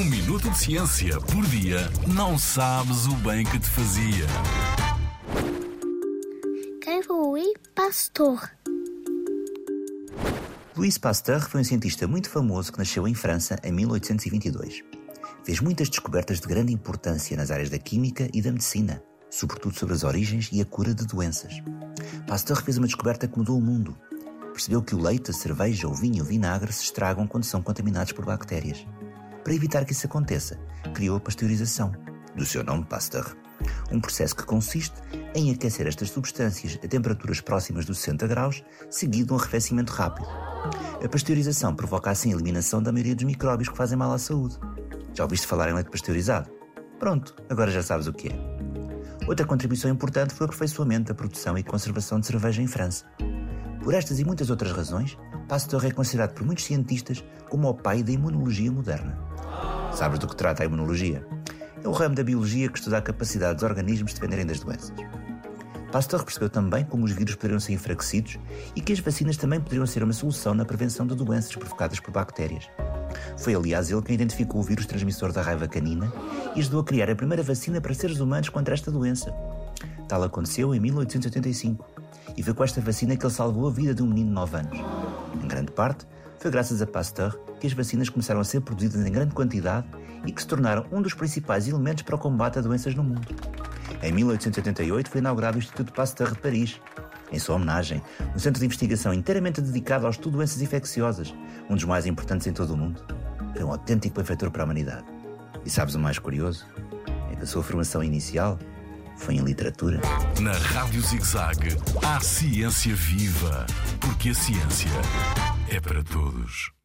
Um minuto de ciência por dia não sabes o bem que te fazia. Quem foi Louis Pasteur? Louis Pasteur foi um cientista muito famoso que nasceu em França em 1822. Fez muitas descobertas de grande importância nas áreas da química e da medicina, sobretudo sobre as origens e a cura de doenças. Pasteur fez uma descoberta que mudou o mundo. Percebeu que o leite, a cerveja, o vinho e o vinagre se estragam quando são contaminados por bactérias. Para evitar que isso aconteça, criou a pasteurização, do seu nome Pasteur. Um processo que consiste em aquecer estas substâncias a temperaturas próximas dos 60 graus, seguido de um arrefecimento rápido. A pasteurização provoca assim a eliminação da maioria dos micróbios que fazem mal à saúde. Já ouviste falar em leite pasteurizado? Pronto, agora já sabes o que é. Outra contribuição importante foi o aperfeiçoamento da produção e conservação de cerveja em França. Por estas e muitas outras razões, Pasteur é considerado por muitos cientistas como o pai da imunologia moderna. Sabes do que trata a imunologia? É o ramo da biologia que estuda a capacidade dos organismos de defenderem das doenças. Pasteur percebeu também como os vírus poderiam ser enfraquecidos e que as vacinas também poderiam ser uma solução na prevenção de doenças provocadas por bactérias. Foi, aliás, ele quem identificou o vírus transmissor da raiva canina e ajudou a criar a primeira vacina para seres humanos contra esta doença. Tal aconteceu em 1885 e foi com esta vacina que ele salvou a vida de um menino de 9 anos. Em grande parte, foi graças a Pasteur que as vacinas começaram a ser produzidas em grande quantidade e que se tornaram um dos principais elementos para o combate a doenças no mundo. Em 1888 foi inaugurado o Instituto Pasteur de Paris. Em sua homenagem, um centro de investigação inteiramente dedicado ao estudo de doenças infecciosas, um dos mais importantes em todo o mundo. Foi um autêntico benfeitor para a humanidade. E sabes o mais curioso? É que a sua formação inicial foi em literatura. Na Rádio ZigZag, há ciência viva, porque a ciência é para todos.